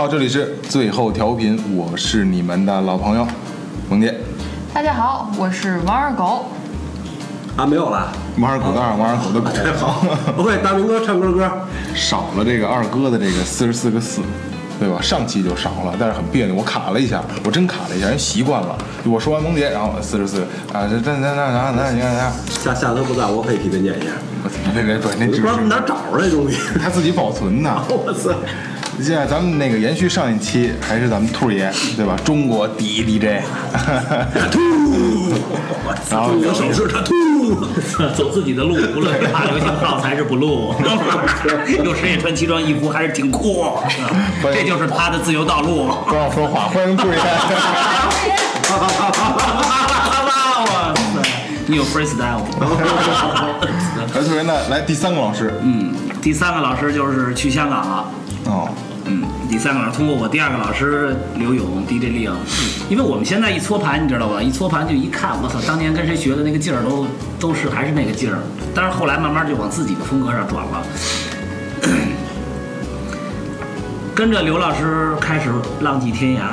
好，这里是最后调频，我是你们的老朋友萌姐。大家好，我是王二狗。啊，没有了。王二狗的二，王二狗的狗。好，我会大明哥唱歌歌。少了这个二哥的这个四十四个四，对吧？上期就少了，但是很别扭，我卡了一下，我真卡了一下，人习惯了。我说完萌姐，然后四十四啊，这这这这这这你看看，下下次不在，我可以替他念一下。我那那对那不知道哪找着这东西，他自己保存的。我操！现在咱们那个延续上一期，还是咱们兔爷对吧？中国第一 DJ，兔，然后有手势他兔，走自己的路，无论是怕流行号还是不录，有谁也穿奇装异服还是挺酷，这就是他的自由道路。不要说话，欢迎兔爷。哇塞，你有 freestyle 来，兔爷呢？来第三个老师，嗯，第三个老师就是去香港了。哦，嗯，第三个老师通过我第二个老师刘勇 DJ 令，因为我们现在一搓盘，你知道吧？一搓盘就一看，我操，当年跟谁学的那个劲儿都都是还是那个劲儿。但是后来慢慢就往自己的风格上转了，跟着刘老师开始浪迹天涯，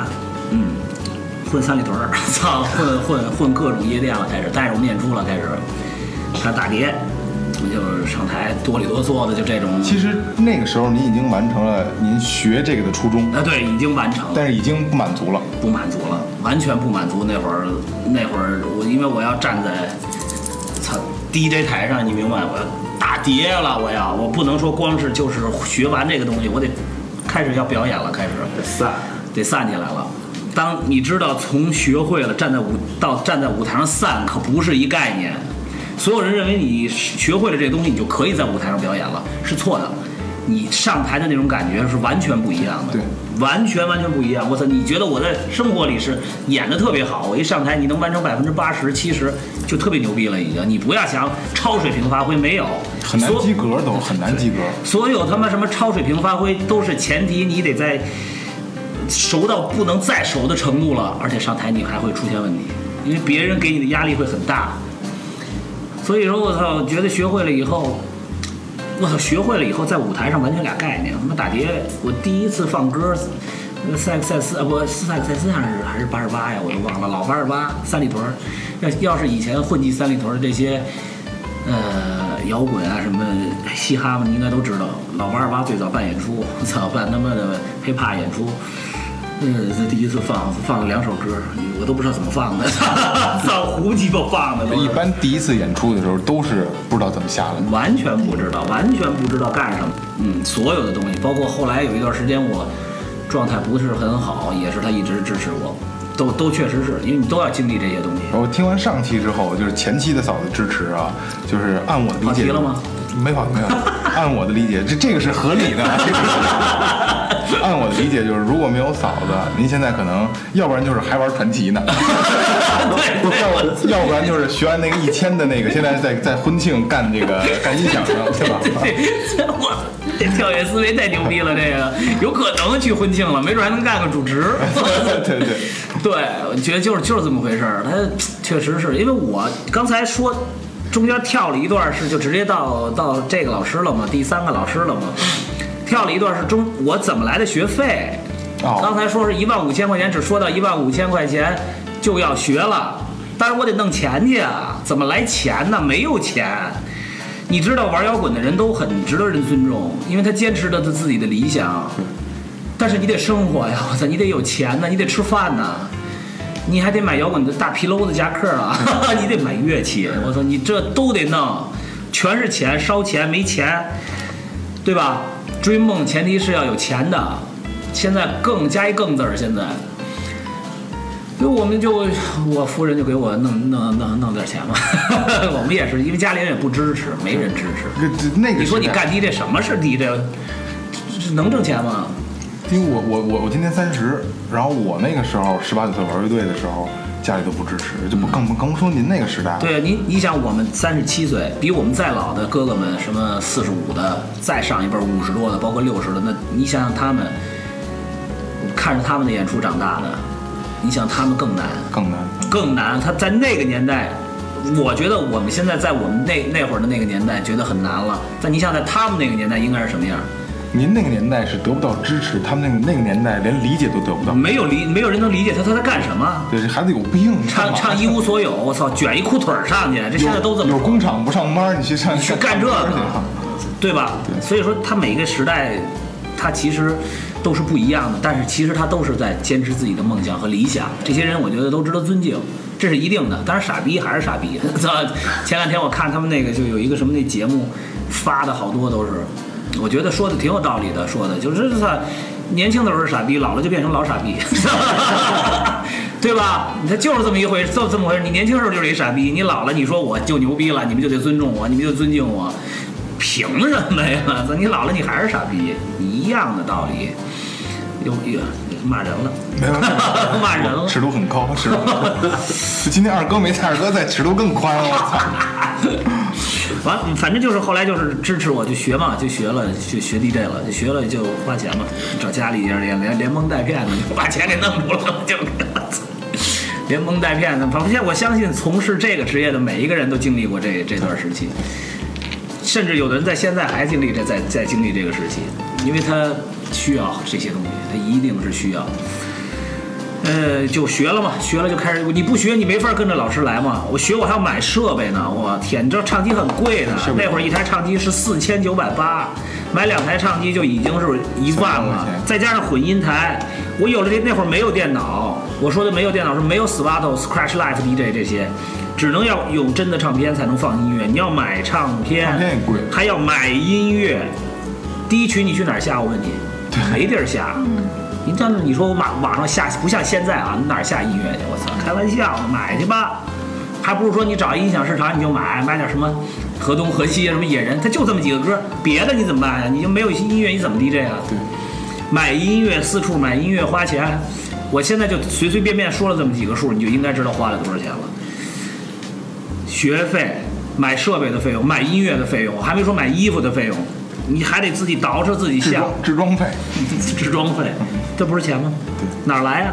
嗯，混三里屯儿，操，混混混各种夜店了，开始带着我们演出了，开始看打碟。就是上台哆里哆嗦的，就这种。其实那个时候您已经完成了您学这个的初衷。啊，对，已经完成了，但是已经不满足了，不满足了，完全不满足。那会儿，那会儿我因为我要站在，操 DJ 台上，你明白？我要打碟了，我要，我不能说光是就是学完这个东西，我得开始要表演了，开始得散，得散起来了。当你知道从学会了站在舞到站在舞台上散，可不是一概念。所有人认为你学会了这东西，你就可以在舞台上表演了，是错的。你上台的那种感觉是完全不一样的，对，完全完全不一样。我操，你觉得我在生活里是演的特别好，我一上台你能完成百分之八十、七十，就特别牛逼了已经。你不要想超水平发挥，没有，很难及格都很难及格。所有他妈什么超水平发挥都是前提，你得在熟到不能再熟的程度了，而且上台你还会出现问题，因为别人给你的压力会很大。所以说，我操，觉得学会了以后，我操，学会了以后，在舞台上完全俩概念。他妈打碟，我第一次放歌，塞克塞斯啊，不，斯塞克塞斯还是还是八十八呀，我都忘了，老八十八，三里屯。要要是以前混迹三里屯的这些，呃，摇滚啊什么嘻哈们，你应该都知道，老八十八最早办演出，我操，办他妈的 hiphop 演出。嗯，是第一次放放了两首歌，我都不知道怎么放的，放胡鸡巴放的。一般第一次演出的时候都是不知道怎么下来，完全不知道，完全不知道干什么。嗯，所有的东西，包括后来有一段时间我状态不是很好，也是他一直支持我，都都确实是因为你都要经历这些东西。我听完上期之后，就是前期的嫂子支持啊，就是按我的理解。了吗？没跑，没有。按我的理解，这这个是合理的。理解，就是如果没有嫂子，您现在可能要不然就是还玩传奇呢，要 要不然就是学完那个一千的那个，现在在在婚庆干这个 干音响呢，对吧？我这跳跃思维太牛逼了，这个有可能去婚庆了，没准还能干个主持。对对对，我觉得就是就是这么回事儿。他确实是因为我刚才说中间跳了一段，是就直接到到这个老师了嘛，第三个老师了嘛。跳了一段是中，我怎么来的学费？哦，刚才说是一万五千块钱，只说到一万五千块钱就要学了，但是我得弄钱去啊，怎么来钱呢？没有钱。你知道玩摇滚的人都很值得人尊重，因为他坚持着他自己的理想。但是你得生活呀，我操，你得有钱呢，你得吃饭呢，你还得买摇滚的大皮褛子夹克啊，你得买乐器，我操，你这都得弄，全是钱，烧钱没钱，对吧？追梦前提是要有钱的，现在更加一更字儿。现在，所以我们就我夫人就给我弄弄弄弄点钱嘛。我们也是因为家里人也不支持，没人支持。那个你说你干 DJ 什么是 DJ？能挣钱吗？因为我我我我今年三十，然后我那个时候十八九岁玩乐队的时候。家里都不支持，就不更更不说您那个时代。对，您你想，我们三十七岁，比我们再老的哥哥们，什么四十五的，再上一辈五十多的，包括六十的，那你想想他们，看着他们的演出长大的，你想他们更难，更难，更难。他在那个年代，我觉得我们现在在我们那那会儿的那个年代觉得很难了。但你想在他们那个年代应该是什么样？您那个年代是得不到支持，他们那个那个年代连理解都得不到。没有理，没有人能理解他他在干什么。对，这孩子有病，唱唱一无所有，我操，卷一裤腿儿上去，这现在都这么说有工厂不上班，你去上去干这个对吧？所以说，他每个时代，他其实都是不一样的，但是其实他都是在坚持自己的梦想和理想。这些人，我觉得都值得尊敬，这是一定的。当然，傻逼还是傻逼。前两天我看他们那个就有一个什么那节目发的好多都是，我觉得说的挺有道理的，说的就是他年轻的时候是傻逼，老了就变成老傻逼，对吧？他就是这么一回，就这么回事。你年轻时候就是一傻逼，你老了你说我就牛逼了，你们就得尊重我，你们就尊敬我。凭什么呀？你老了你还是傻逼，一样的道理。有有骂人了，没有 骂人了，尺度很高，尺度。今天二哥没在，二哥在，尺度更宽了。完，反正就是后来就是支持我，就学嘛，就学了，就学 DJ 了，就学了就花钱嘛，找家里人连连连蒙带骗的就把钱给弄住了，就连蒙带骗的。反正我相信从事这个职业的每一个人都经历过这这段时期。甚至有的人在现在还经历着，在在经历这个时期，因为他需要这些东西，他一定是需要。呃，就学了嘛，学了就开始。你不学，你没法跟着老师来嘛。我学，我还要买设备呢。我天，你知道唱机很贵的，那会儿一台唱机是四千九百八，买两台唱机就已经是一万了，再加上混音台。我有了这那会儿没有电脑，我说的没有电脑是没有 Swato、Scratch Life DJ 这些。只能要用真的唱片才能放音乐，你要买唱片，唱片也贵，还要买音乐。第一曲你去哪儿下？我问你，没地儿下。你但是你说我网网上下，不像现在啊，你哪儿下音乐去？我操，开玩笑，买去吧。还不如说你找音响市场你就买，买点什么河东、河西啊什么野人，他就这么几个歌，别的你怎么办呀？你就没有音乐，你怎么 DJ 啊？对，买音乐四处买音乐花钱，我现在就随随便便说了这么几个数，你就应该知道花了多少钱了。学费、买设备的费用、买音乐的费用，还没说买衣服的费用，你还得自己捯饬自己下置装费，置装费，这不是钱吗？哪来呀？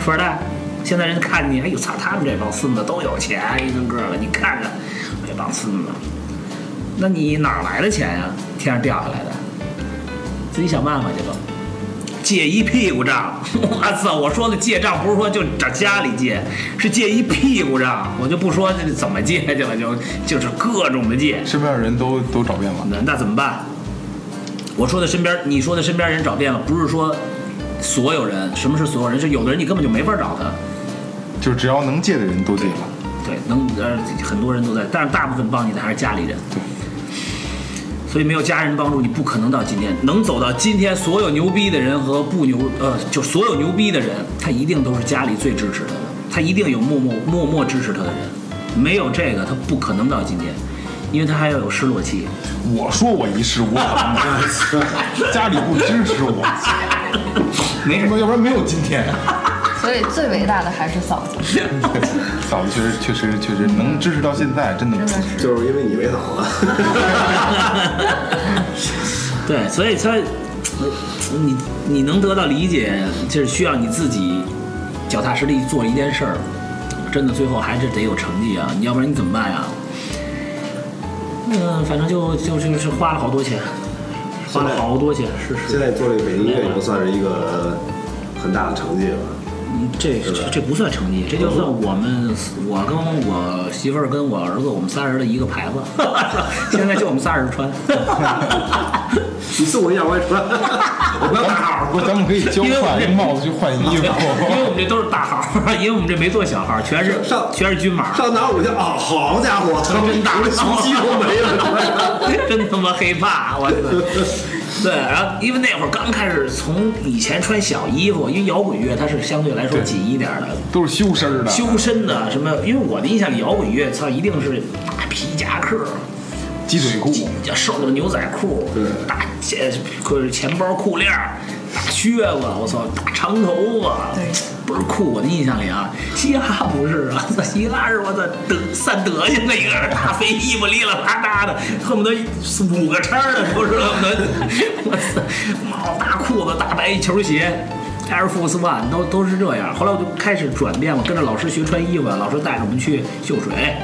富二代，现在人看你，哎呦，操，他们这帮孙子都有钱，一个个的，你看着这帮孙子，那你哪来的钱呀？天上掉下来的，自己想办法去吧。借一屁股账，我操！我说的借账不是说就找家里借，是借一屁股账。我就不说这怎么借去了，就就是各种的借。身边的人都都找遍了，那那怎么办？我说的身边，你说的身边人找遍了，不是说所有人。什么是所有人？是有的人你根本就没法找他。就只要能借的人都借了。对，能呃很多人都在，但是大部分帮你的还是家里人。对。所以没有家人帮助，你不可能到今天能走到今天。所有牛逼的人和不牛，呃，就所有牛逼的人，他一定都是家里最支持他的，他一定有默默默默支持他的人。没有这个，他不可能到今天，因为他还要有失落期。我说我一事无成，家里不支持我，没什么，要不然没有今天。所以最伟大的还是嫂子。嫂子确实确实确实能支持到现在，真的。就是因为你没嫂子。对，所以他，你你能得到理解，就是需要你自己脚踏实地做一件事儿，真的最后还是得有成绩啊！你要不然你怎么办呀？嗯，反正就就就是花了好多钱，花了好多钱，是是。现在做这个北京音乐已经算是一个很大的成绩了。这这不算成绩，这就算我们我跟我媳妇儿跟我儿子我们仨人的一个牌子，现在就我们仨人穿。你送我一件我也穿，我不要大号，不，咱们可以交换，这帽子去换衣服。因为我们这都是大号，因为我们这没做小号，全是上全是均码。上哪我去啊？好家伙，真大，胸肌都没了，真他妈黑怕，我操！对，然后因为那会儿刚开始，从以前穿小衣服，因为摇滚乐它是相对来说紧一点的，都是修身的，修身的什么？因为我的印象里，摇滚乐操一定是大皮夹克、鸡腿裤、瘦的牛仔裤、大钱可钱包裤链、大靴子，我操，大长头发，对，倍儿酷。我的印象里啊，嘻哈不是啊，嘻哈是我的德散德行的一个大肥衣服，哩啦啦哒的，恨不得五个叉的，不是恨不得，我操，毛大裤子大白球鞋，Air Force One 都都是这样。后来我就开始转变了，跟着老师学穿衣服，老师带着我们去秀水，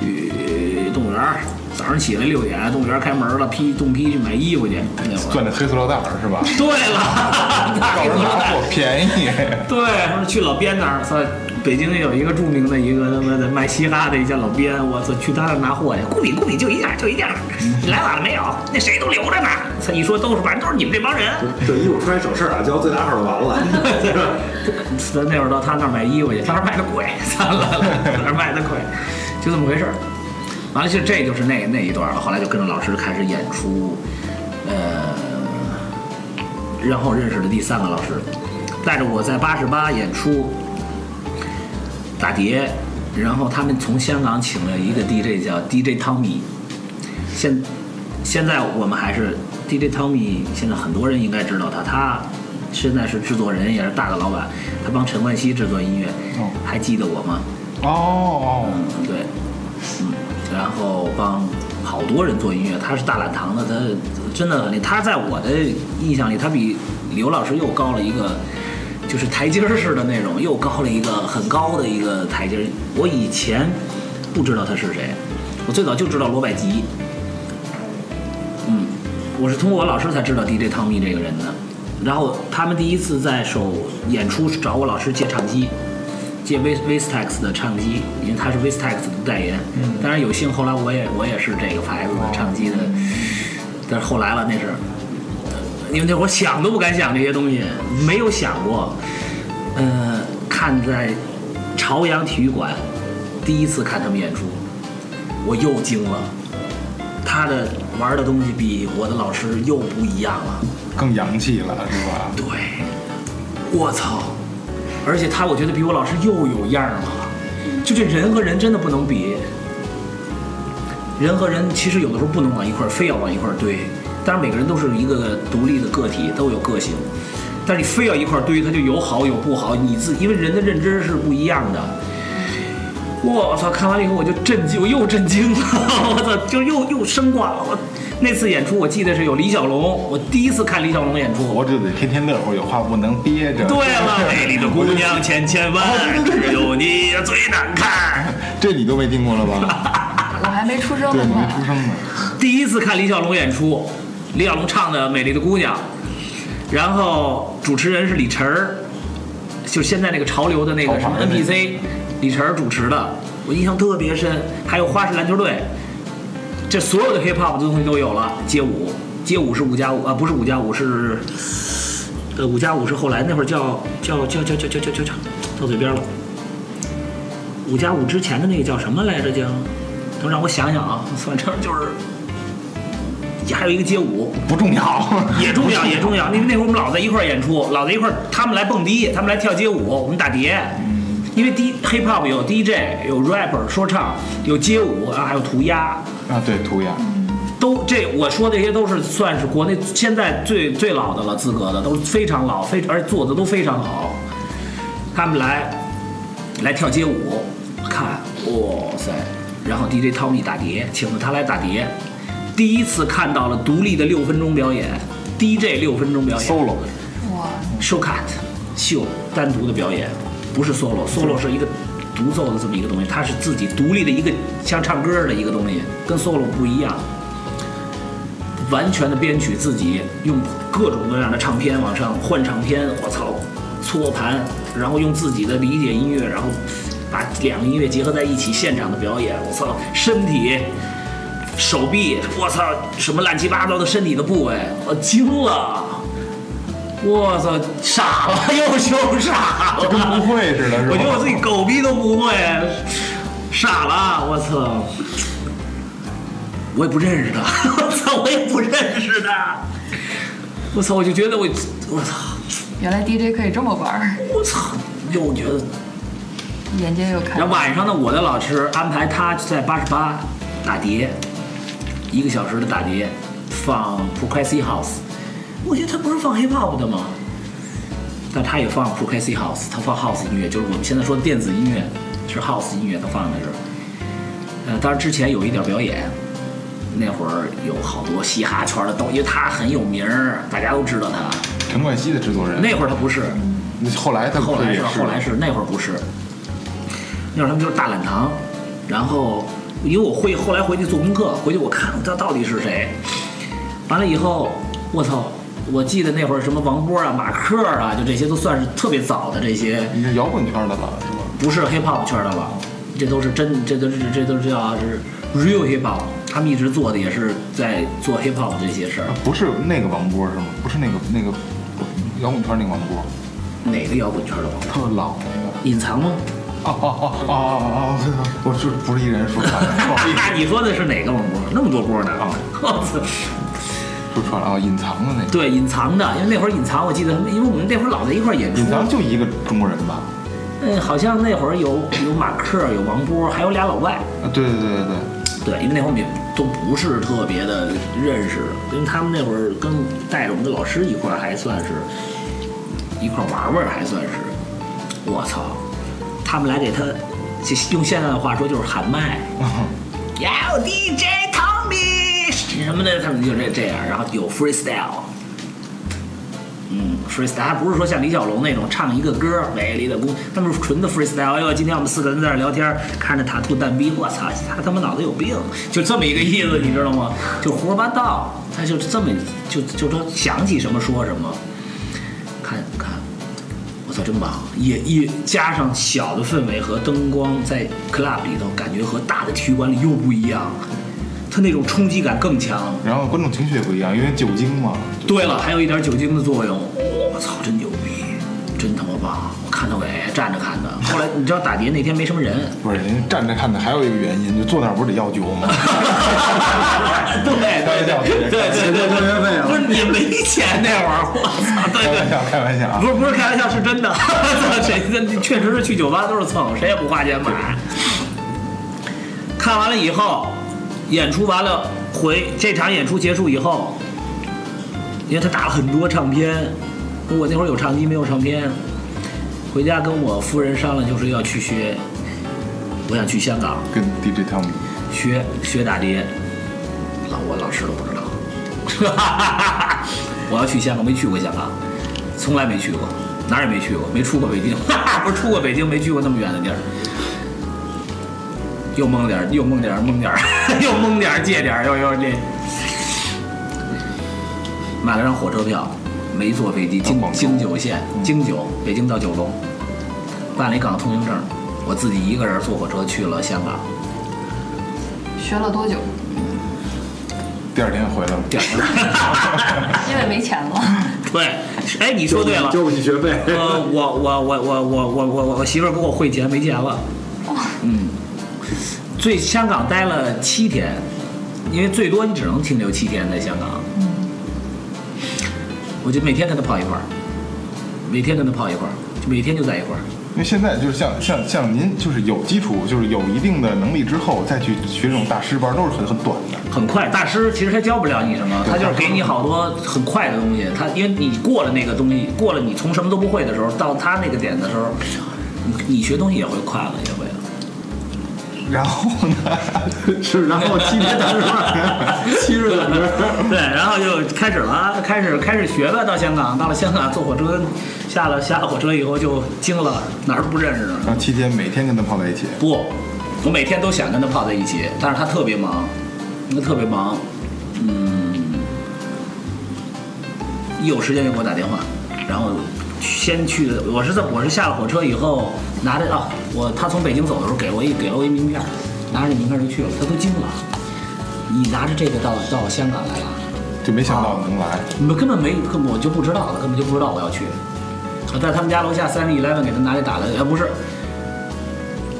去动物园儿，早上起来六点，动物园开门了，批冻批去买衣服去。那会儿。攥着黑塑料袋儿是吧？对了，大告黑塑料袋人拿货便宜。对，说去老边那儿，操，北京有一个著名的一个他妈的卖嘻哈的一家老边，我操，去他那儿拿货去，雇你雇你就一件就一件，你 来晚了没有？那谁都留着呢。他，一说都是，反正都是你们这帮人。这衣服穿省事儿啊，交最大号就完了。咱那会儿到他那儿买衣服去，他那儿卖的贵，算了，他那儿卖的贵，就这么回事儿。完了，就这就是那那一段了。后来就跟着老师开始演出，呃，然后认识了第三个老师，带着我在八十八演出打碟，然后他们从香港请了一个 DJ 叫 DJ Tommy，现现在我们还是 DJ Tommy，现在很多人应该知道他，他现在是制作人，也是大的老板，他帮陈冠希制作音乐，哦还记得我吗？哦哦，嗯，对，嗯，然后帮好多人做音乐，他是大懒堂的，他真的很厉害。他在我的印象里，他比刘老师又高了一个，就是台阶儿似的那种，又高了一个很高的一个台阶。我以前不知道他是谁，我最早就知道罗百吉，嗯，我是通过我老师才知道 DJ 汤米这个人的。然后他们第一次在首演出找我老师借唱机，借 V Vistex 的唱机，因为他是 Vistex 的代言。嗯，当然有幸后来我也我也是这个牌子的唱机的，但是后来了那是，因为那会儿想都不敢想这些东西，没有想过。呃，看在朝阳体育馆第一次看他们演出，我又惊了，他的玩的东西比我的老师又不一样了。更洋气了是吧？对，我操！而且他，我觉得比我老师又有样了。就这人和人真的不能比，人和人其实有的时候不能往一块儿，非要往一块儿堆。当然，每个人都是一个独立的个体，都有个性。但是你非要一块儿堆，它就有好有不好。你自因为人的认知是不一样的。我操！看完了以后我就震惊，我又震惊了。我操！就又又升华了。我那次演出我记得是有李小龙，我第一次看李小龙演出。活着得天天乐呵，有话不能憋着。对了，美丽的姑娘 千千万，只有你最难看。这你都没听过了吧？我还没出生对，呢你没出？生呢。第一次看李小龙演出，李小龙唱的《美丽的姑娘》，然后主持人是李晨儿，就现在那个潮流的那个什么 NPC，李晨儿主持的，我印象特别深。还有花式篮球队，这所有的 hip hop 的东西都有了。街舞，街舞是五加五啊，不是五加五是，呃，五加五是后来那会儿叫叫叫叫叫叫叫叫叫到嘴边了。五加五之前的那个叫什么来着？叫，等让我想想啊，反正就是，还有一个街舞，不重要，也重要，也重要。因为那会儿我们老在一块儿演出，老在一块儿，他们来蹦迪，他们来跳街舞，我们打碟。因为 D hip hop 有 DJ，有 rapper 说唱，有街舞，啊还有涂鸦，啊，对，涂鸦，都这我说这些都是算是国内现在最最老的了资格的，都是非常老，非而且做的都非常好。他们来来跳街舞，看，哇塞！然后 DJ Tommy 打碟，请了他来打碟，第一次看到了独立的六分钟表演，DJ 六分钟表演。Solo，哇，show cut 秀单独的表演，不是 solo，solo 是一个独奏的这么一个东西，它是自己独立的一个像唱歌的一个东西，跟 solo 不一样。完全的编曲自己用各种各样的唱片往上换唱片，我操，搓盘，然后用自己的理解音乐，然后把两个音乐结合在一起，现场的表演，我操，身体、手臂，我操，什么乱七八糟的身体的部位，我惊了。我操，傻了，又羞傻就跟不。会似的，是吧？我觉得我自己狗逼都不会，傻了，我操！我也不认识他，我操，我也不认识他，我操，我就觉得我，我操，原来 DJ 可以这么玩儿，我操，又觉得眼睛又开了。然后晚上呢，我的老师安排他在八十八打碟，一个小时的打碟，放 Progressive House。我觉得他不是放 Hip Hop 的吗？但他也放 Progressive House，他放 House 音乐，就是我们现在说的电子音乐，是 House 音乐，他放的是。呃，当然之前有一点表演，那会儿有好多嘻哈圈的都，因为他很有名儿，大家都知道他。陈冠希的制作人，那会儿他不是，那后来他后来是后来是那会儿不是，那会儿他们就是大懒堂，然后因为我会后来回去做功课，回去我看他到底是谁。完了以后，我操！我记得那会儿什么王波啊、马克啊，就这些都算是特别早的这些，你是摇滚圈的了是吧？不是 hip hop 圈的了，这都是真，这都是这都是叫是 real hip hop。他们一直做的也是在做 hip hop 这些事儿啊。不是那个王波是吗？不是那个那个摇滚圈那个王波，哪个摇滚圈的王波？特老那个。隐藏吗？哦哦哦哦哦哦！我是不是一人说串了？不好意思，你说的是哪个王波？那么多波呢？啊我操！说穿了啊！隐藏的那个，对，隐藏的，因为那会儿隐藏，我记得，因为我们那会儿老在一块儿演出。隐藏就一个中国人吧？嗯，好像那会儿有有马克，有王波，还有俩老外。啊，对对对对对。对，因为那会儿我们也都不是特别的认识，因为他们那会儿跟带着我们的老师一块儿，还算是一块儿玩玩，还算是。我操，他们来给他，用现在的话说就是喊麦。要 DJ 什么的，他们就这这样，然后有 freestyle，嗯，freestyle 不是说像李小龙那种唱一个歌美丽的姑，他们是纯的 freestyle。哎呦，今天我们四个人在这聊天，看着塔兔蛋逼，我操，他他妈脑子有病，就这么一个意思，你知道吗？就胡说八道，他就这么就就说想起什么说什么，看看。我操，真棒！也也加上小的氛围和灯光，在 club 里头感觉和大的体育馆里又不一样，它那种冲击感更强。然后观众情绪也不一样，因为酒精嘛。对了，还有一点酒精的作用。我操，真牛逼，真他妈棒！我看到尾站着看的。后来你知道打碟那天没什么人，不是人家站着看的，还有一个原因，就坐那儿不是得要酒吗？对开玩笑，对对钱交交学费啊不是你没钱那会儿，我操，对对开玩。笑，开玩笑啊不！是不是开玩笑，是真的。谁这确实是去酒吧都是蹭，谁也不花钱买。看完了以后，演出完了回这场演出结束以后，因为他打了很多唱片，我那会儿有唱机没有唱片，回家跟我夫人商量，就是要去学，我想去香港。跟 DJ Tommy 学学打碟，老我老师都不知道。我要去香港，没去过香港，从来没去过，哪儿也没去过，没出过北京，不是出过北京，没去过那么远的地儿。又蒙点儿，又蒙点儿，蒙点儿，又蒙点儿，借点儿，又又这。买了张火车票，没坐飞机，京京九线，京九，北京到九龙，办了一港通行证，我自己一个人坐火车去了香港。学了多久？第二天回来了。第二天，因为没钱了。对，哎，你说对了。交不起学费。呃，我我我我我我我我我媳妇儿给我汇钱，没钱了。嗯，最香港待了七天，因为最多你只能停留七天在香港。嗯，我就每天跟他泡一块儿，每天跟他泡一块儿，就每天就在一块儿。因为现在就是像像像您就是有基础，就是有一定的能力之后再去学这种大师班，都是很很短的。很快，大师其实他教不了你什么，他就是给你好多很快的东西。他因为你过了那个东西，过了你从什么都不会的时候，到他那个点的时候，你你学东西也会快了，也会了。然后呢，是，然后七天打歌，七日打歌。对，然后就开始了，开始开始学吧。到香港，到了香港坐火车，下了下了火车以后就惊了，哪儿都不认识呢。然后期间每天跟他泡在一起，不，我每天都想跟他泡在一起，但是他特别忙，他特别忙，嗯，一有时间就给我打电话，然后先去的，我是在我是下了火车以后拿着啊，我他从北京走的时候给我一给了我一名片，拿着这名片就去了，他都惊了，你拿着这个到到香港来了。就没想到能来。你们根本没，根本我就不知道了，根本就不知道我要去。我在他们家楼下三 eleven 给他拿来打的，呃，不是，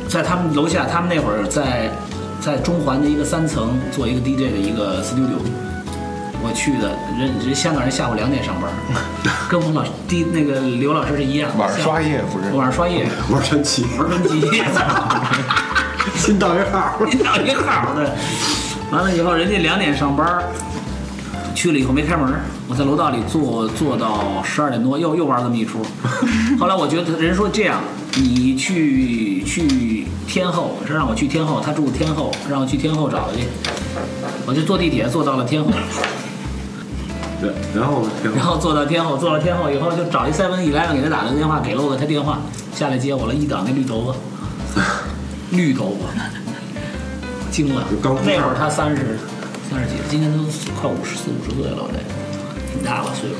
在他们楼下，他们那会儿在在中环的一个三层做一个 DJ 的一个 studio。我去的，人人香港人下午两点上班，跟我们老师第那个刘老师是一样，晚上刷夜不是？晚上刷夜玩传奇，玩传奇，新到一号。要 一号的。完了以后，人家两点上班，去了以后没开门，我在楼道里坐坐到十二点多，又又玩这么一出。后来我觉得人说这样，你去去天后，说让我去天后，他住天后，让我去天后找他去，我就坐地铁坐到了天后，对，然后挺然后做到天后，做到天后以后就找一 seven eleven 给他打了个电话，给了我他电话，下来接我了，一等那绿头发，绿头发。惊了那会儿他三十三十几，今年都快五十四五十岁了，我这挺大了岁数，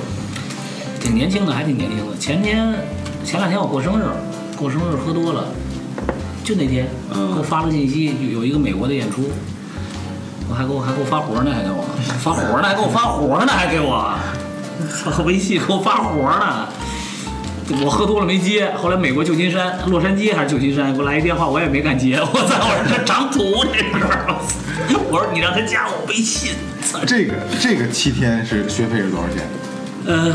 挺年轻的，还挺年轻的。前天前两天我过生日，过生日喝多了，就那天嗯给我发了信息，有有一个美国的演出，我还给我还给我发活呢，还给我发活呢，还给我发活呢，还给我，操微信给我发活呢。我喝多了没接，后来美国旧金山、洛杉矶还是旧金山给我来一电话，我也没敢接。我操！我说这长土这是。我说你让他加我微信。这个这个七天是学费是多少钱？呃，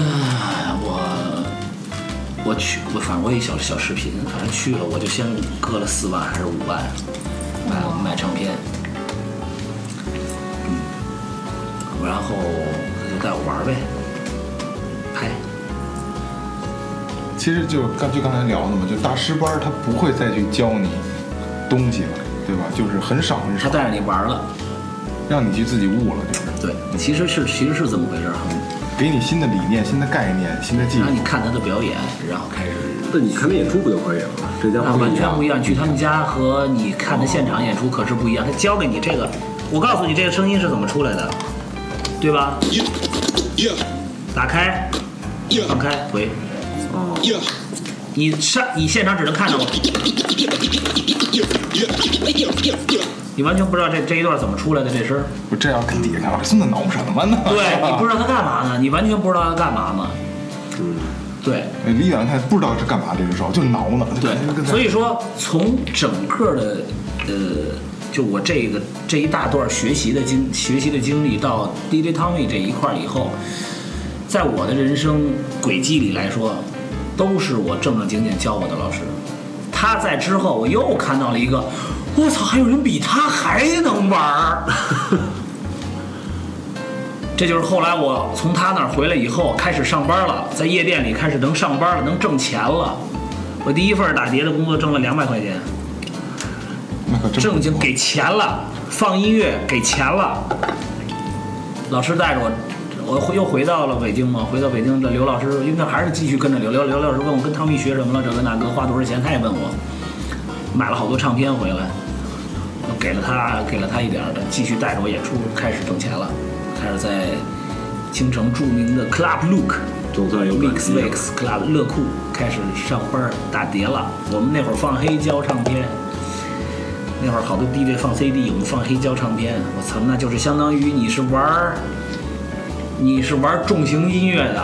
我我去，我反正我有一小小视频，反正去了我就先搁了四万还是五万，买买唱片，然后他就带我玩呗，拍。其实就刚就刚才聊的嘛，就大师班他不会再去教你东西了，对吧？就是很少很少，他带着你玩了，让你去自己悟了，就是对，其实是其实是这么回事儿，给你新的理念、新的概念、新的技术让。你看他的表演，然后开始那你看他演出不就可以了？这家啊，伙完全不一样。去他们家和你看的现场演出可是不一样。他教给你这个，我告诉你这个声音是怎么出来的，对吧？打开，放开，回。你上你现场只能看着我，你完全不知道这这一段怎么出来的这声儿。我这要跟底下看，我这孙子挠什么呢？对 你不知道他干嘛呢，你完全不知道他干嘛呢。对，离远了看不知道是干嘛，这只手就挠呢。对，所以说从整个的呃，就我这个这一大段学习的经学习的经历到 DJ Tommy 这一块以后，在我的人生轨迹里来说，都是我正正经经教我的老师。他在之后，我又看到了一个，我操，还有人比他还能玩儿。这就是后来我从他那儿回来以后，开始上班了，在夜店里开始能上班了，能挣钱了。我第一份打碟的工作挣了两百块钱，正经给钱了，放音乐给钱了。老师带着我，我回又回到了北京嘛，回到北京，这刘老师因为那还是继续跟着刘刘刘老师问我跟汤米学什么了，这个那个花多少钱，他也问我，买了好多唱片回来，给了他给了他一点儿的，继续带着我演出，开始挣钱了，开始在京城著名的 Club Look。总算有感 Mix 觉 Mix Club 乐库开始上班打碟了。我们那会儿放黑胶唱片，那会儿好多 DJ 放 CD，我们放黑胶唱片。我操，那就是相当于你是玩儿，你是玩重型音乐的，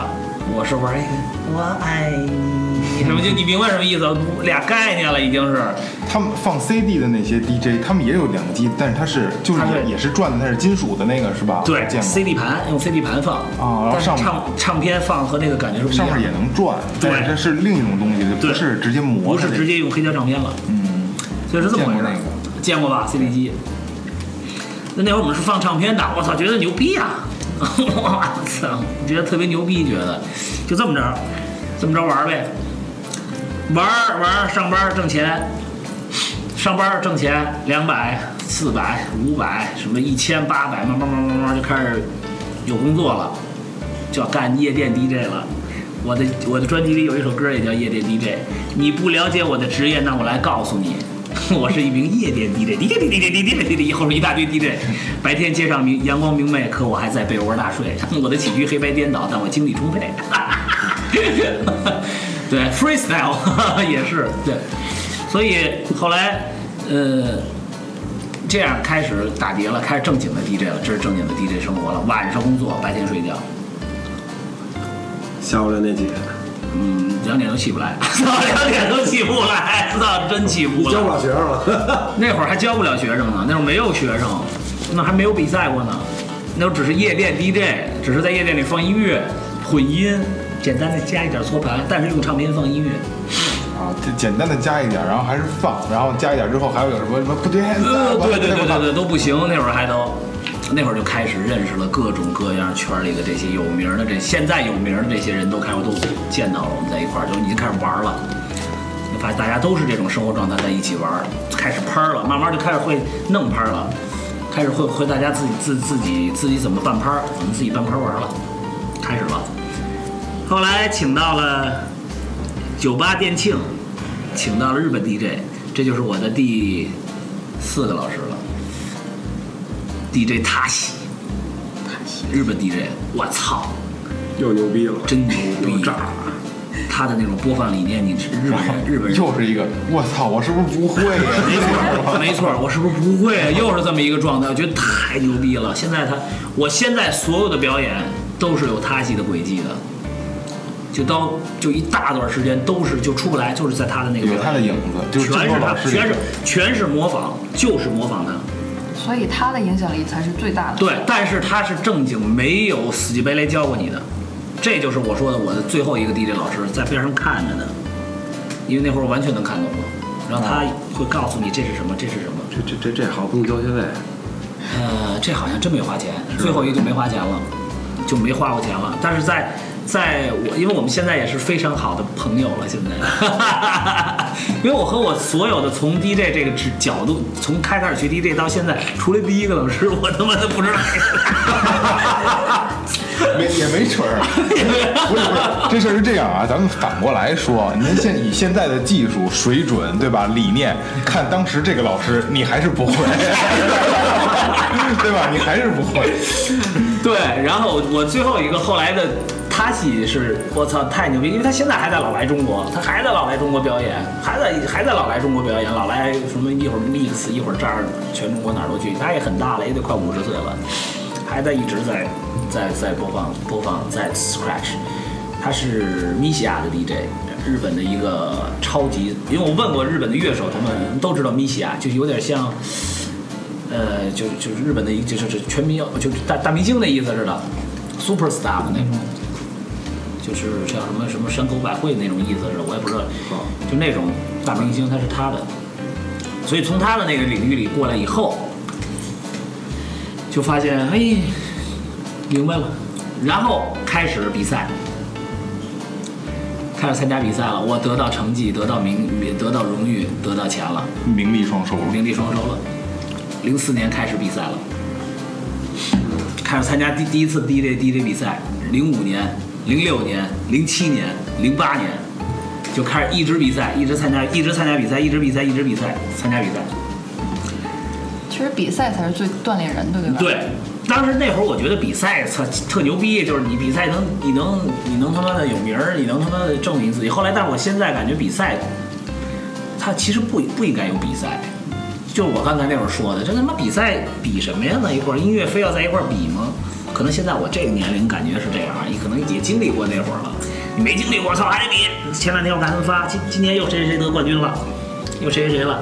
我是玩一个我爱你，什么就你明白什么意思？俩概念了，已经是。他们放 CD 的那些 DJ，他们也有两个机，但是它是就是也也是转的，它是金属的那个是吧？对。，CD 盘用 CD 盘放，但是哦然后上唱唱片放和那个感觉是不一样的。上面也能转，对这是它是另一种东西，对不是直接磨不是直接用黑胶唱片了。嗯，所以是这么回事儿见过。吧？CD 机。那那会儿我们是放唱片的，我操，觉得牛逼呀、我操，觉得特别牛逼，觉得就这么着，这么着玩呗，玩玩，上班挣钱，上班挣钱，两百、四百、五百，什么一千、八百，慢慢慢慢慢慢就开始有工作了，就要干夜店 DJ 了。我的我的专辑里有一首歌也叫夜店 DJ。你不了解我的职业，那我来告诉你，我是一名夜店 DJ，DJ DJ DJ DJ DJ，后面一大堆 DJ。白天街上明阳光明媚，可我还在被窝大睡。我的起居黑白颠倒，但我精力充沛。对，freestyle 也是对，所以后来呃。这样开始打碟了，开始正经的 DJ 了，这是正经的 DJ 生活了。晚上工作，白天睡觉。下午两点起，嗯，两点都起不来，操，两点都起不来，操，真起不来。教不了学生了。那会儿还教不了学生呢，那会儿没有学生，那还没有比赛过呢，那会儿只是夜店 DJ，只是在夜店里放音乐、混音，简单的加一点搓盘，但是用唱片放音乐。啊，就简单的加一点，然后还是放，然后加一点之后还有什么什么不对，呃，对对对对对，都不行，那会儿还都。那会儿就开始认识了各种各样圈里的这些有名的这现在有名的这些人都开始都见到了，我们在一块儿就已经开始玩了。发现大家都是这种生活状态，在一起玩，开始拍了，慢慢就开始会弄拍了，开始会会大家自己自自己自己怎么办拍儿，我们自己办拍玩了，开始了。后来请到了酒吧店庆，请到了日本 DJ，这就是我的第四个老师了。DJ 塔西，日本 DJ，我操，又牛逼了，真牛逼！又炸了。他的那种播放理念，你是日本人，日本人又是一个，我操，我是不是不会呀？没错，没错，我是不是不会啊？又是这么一个状态，我觉得太牛逼了。现在他，我现在所有的表演都是有他戏的轨迹的，就到就一大段时间都是就出不来，就是在他的那个有他的影子，就是全是他，全是全是模仿，就是模仿他。所以他的影响力才是最大的。对，但是他是正经没有死记白赖教过你的，这就是我说的我的最后一个 DJ 老师在边上看着呢，因为那会儿完全能看懂了，然后他会告诉你这是什么，这是什么。这这这这好不用交学费，呃，这好像真没花钱，最后一个就没花钱了，就没花过钱了。但是在在我，因为我们现在也是非常好的朋友了，现在，因为我和我所有的从 DJ 这个指角度，从开始学 DJ 到现在，除了第一个老师，我他妈的不知道。没也没准儿，不是不是，这事儿是这样啊，咱们反过来说，您现以现在的技术水准，对吧？理念看当时这个老师，你还是不会，对吧？你还是不会，对，然后我最后一个后来的他喜是，我操，太牛逼，因为他现在还在老来中国，他还在老来中国表演，还在还在老来中国表演，老来什么一会儿 mix，一会儿这儿全中国哪儿都去，他也很大了，也得快五十岁了，还在一直在在在播放播放在 scratch，他是米西亚的 DJ。日本的一个超级，因为我问过日本的乐手，他们都知道米西亚，就有点像，呃，就就是日本的一就是全民要就大大明星的意思似的，super star 的那种，就是像什么什么山口百惠那种意思似的，我也不知道，就那种大明星他是他的，所以从他的那个领域里过来以后，就发现哎，明白了，然后开始比赛。开始参加比赛了，我得到成绩，得到名，得到荣誉，得到钱了，名利双收了。名利双收了。零四年开始比赛了，开始参加第第一次 DJ DJ 比赛。零五年、零六年、零七年、零八年就开始一直比赛，一直参加，一直参加比赛，一直比赛，一直比赛，参加比赛。其实比赛才是最锻炼人的，对吧？对，当时那会儿我觉得比赛特特牛逼，就是你比赛能你能你能他妈的有名儿，你能他妈的证明自己。后来，但是我现在感觉比赛，它其实不不应该有比赛，就是我刚才那会儿说的，这他妈比赛比什么呀？在一块儿音乐非要在一块儿比吗？可能现在我这个年龄感觉是这样，你可能也经历过那会儿了，你没经历过，操还得比。前两天我看他们发，今今年又谁谁谁得冠军了，又谁谁谁了。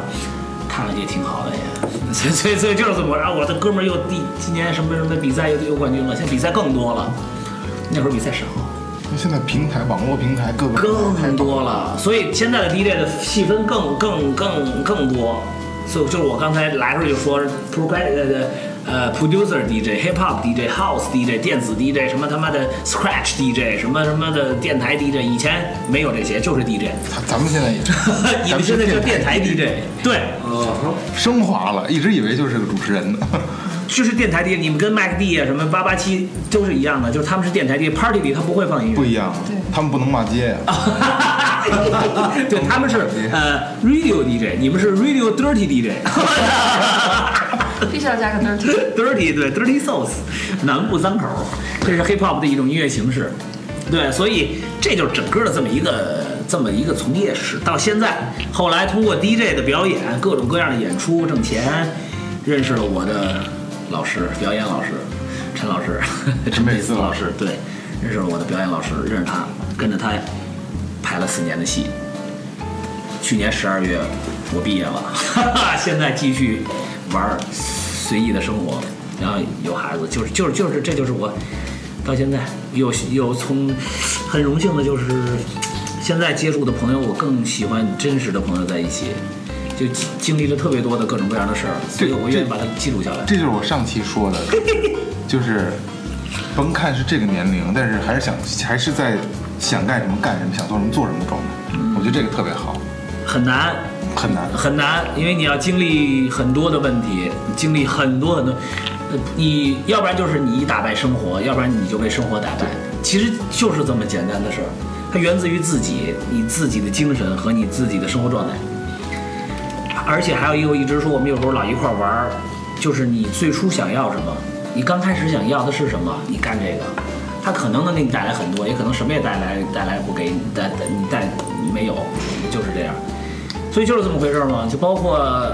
看了也挺好的也，所以所以所以就是这么，然后我的哥们儿又第今年什么什么比赛又又冠军了，现在比赛更多了，那会儿比赛少，那现在平台网络平台各个更多了，所以现在的 DJ 的细分更更更更多，所以就是我刚才来时候就说不是该呃呃 producer DJ、hip hop DJ、house DJ、电子 DJ 什么他妈的 scratch DJ 什么什么的电台 DJ，以前没有这些，就是 DJ，咱咱们现在也是，你们现在叫电台 DJ，对。哦，升华了，一直以为就是个主持人呢。就是电台 DJ，你们跟麦克 D 啊什么八八七都是一样的，就是他们是电台 DJ，Party 里他不会放音乐，不一样，他们不能骂街呀。对，他们是呃 Radio DJ，你们是 Radio Dirty DJ，必须要加个 dirty。Dirty 对 Dirty Souls，南部脏口，这是 Hip Hop 的一种音乐形式。对，所以这就是整个的这么一个这么一个从业史，到现在，后来通过 DJ 的表演，各种各样的演出挣钱，认识了我的老师，表演老师陈老师，陈佩斯老师，对，认识了我的表演老师，认识他，跟着他拍了四年的戏。去年十二月我毕业了，现在继续玩儿随意的生活，然后有孩子，就是就是就是这就是我到现在有有从很荣幸的就是现在接触的朋友，我更喜欢真实的朋友在一起，就经经历了特别多的各种各样的事儿，所以我愿意把它记录下来。这就是我上期说的，就是甭看是这个年龄，但是还是想还是在想干什么干什么，想做什么做什么的状态。我觉得这个特别好，很难，很难。很难，因为你要经历很多的问题，经历很多很多，你要不然就是你一打败生活，要不然你就被生活打败，其实就是这么简单的事儿。它源自于自己，你自己的精神和你自己的生活状态。而且还有一个，一直说我们有时候老一块儿玩儿，就是你最初想要什么，你刚开始想要的是什么，你干这个，它可能能给你带来很多，也可能什么也带来带来不给你带带你带没有，就是这样。所以就是这么回事嘛，就包括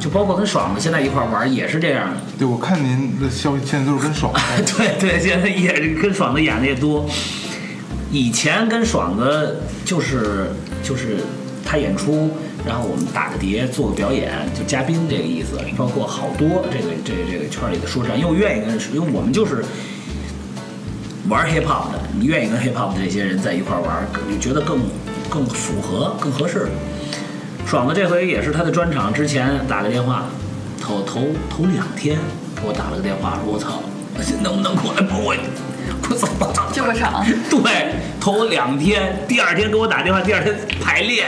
就包括跟爽子现在一块儿玩也是这样。对，我看您的消息现在都是跟爽子 对对，现在也是跟爽子演的也多。以前跟爽子就是就是他演出，然后我们打个碟做个表演，就嘉宾这个意思。包括好多这个这个这个圈里的说唱，因为我愿意跟，因为我们就是玩 hip hop 的，你愿意跟 hip hop 的这些人在一块儿玩，你觉得更更符合更合适。爽子这回也是他的专场之前打个电话，头头头两天给我打了个电话，说我操，能不能过来帮我？我操我操！救个场，对，头两天，第二天给我打电话，第二天排练。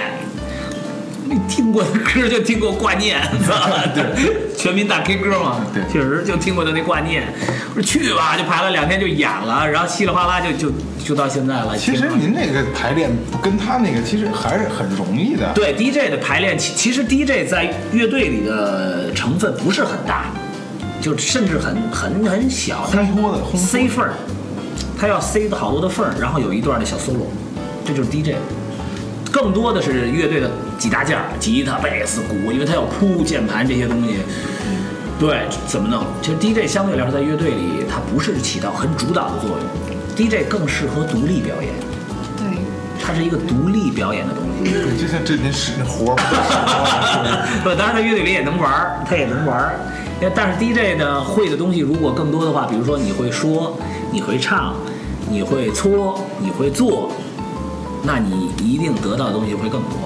你听过的歌就听过挂念，对，全民大 K 歌嘛，对确实就听过他那挂念。我说去吧，就排了两天就演了，然后稀里哗啦就就就到现在了。其实您那个排练跟他那个其实还是很容易的。对 DJ 的排练，其其实 DJ 在乐队里的成分不是很大，就甚至很很很小，它烘托的塞缝儿，他要塞的好多的缝儿，然后有一段的小 solo，这就是 DJ。更多的是乐队的几大件儿，吉他、贝斯、鼓，因为它要铺键盘这些东西。对，怎么弄？其实 DJ 相对来说在乐队里，它不是起到很主导的作用，DJ 更适合独立表演，对，它是一个独立表演的东西。对，就像这您是那活儿不是 不，当然在乐队里也能玩儿，他也能玩儿。但是 DJ 呢，会的东西如果更多的话，比如说你会说，你会唱，你会搓，你会做，那你一定得到的东西会更多。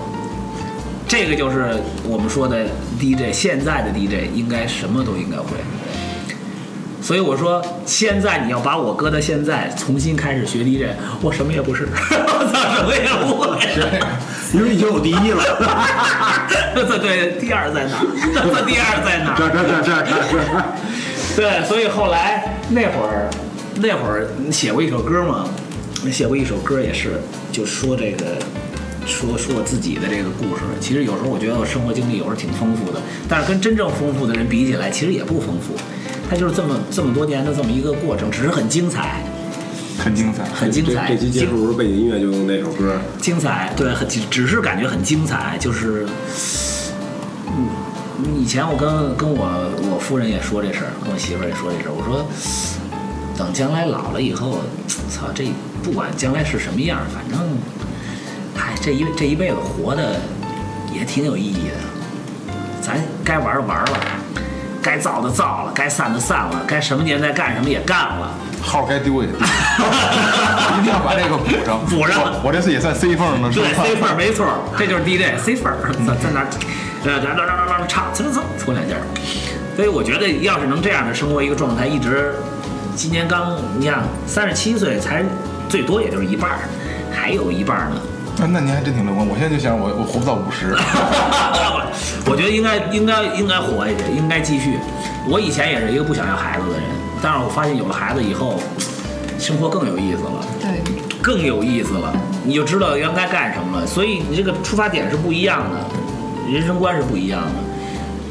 这个就是我们说的 DJ，现在的 DJ 应该什么都应该会。所以我说，现在你要把我搁到现在，重新开始学 DJ，我什么也不是，我操，什么也不会。因为已经有第一了。对对，第二在哪 第二在哪儿？这这这这这这，对，所以后来那会儿，那会儿你写过一首歌嘛，写过一首歌也是，就说这个，说说我自己的这个故事。其实有时候我觉得我生活经历有时候挺丰富的，但是跟真正丰富的人比起来，其实也不丰富。它就是这么这么多年的这么一个过程，只是很精彩，很精彩。很精彩。这这期结束时候背景音乐就用那首歌。精彩，对，很只只是感觉很精彩，就是，嗯，以前我跟跟我我夫人也说这事儿，跟我媳妇儿也说这事儿，我说，等将来老了以后，操，这不管将来是什么样，反正，哎，这一这一辈子活的也挺有意义的，咱该玩儿的玩儿了，该造的造了，该散的散了，该什么年代干什么也干了。号该丢也丢，一定要把这个补上。补上我我这次也算 C 缝呢，是对？，C 份儿没错儿，这就是 DJ C 份儿，在在那儿，呃，在那儿那儿唱，蹭蹭搓两下儿。所以我觉得，要是能这样的生活一个状态，一直，今年刚你看三十七岁，才最多也就是一半儿，还有一半儿呢。那那您还真挺乐观。我现在就想我我活不到五十。我觉得应该应该应该活下去，应该继续。我以前也是一个不想要孩子的人，但是我发现有了孩子以后，生活更有意思了。对，更有意思了，你就知道应该干什么了。所以你这个出发点是不一样的，人生观是不一样的。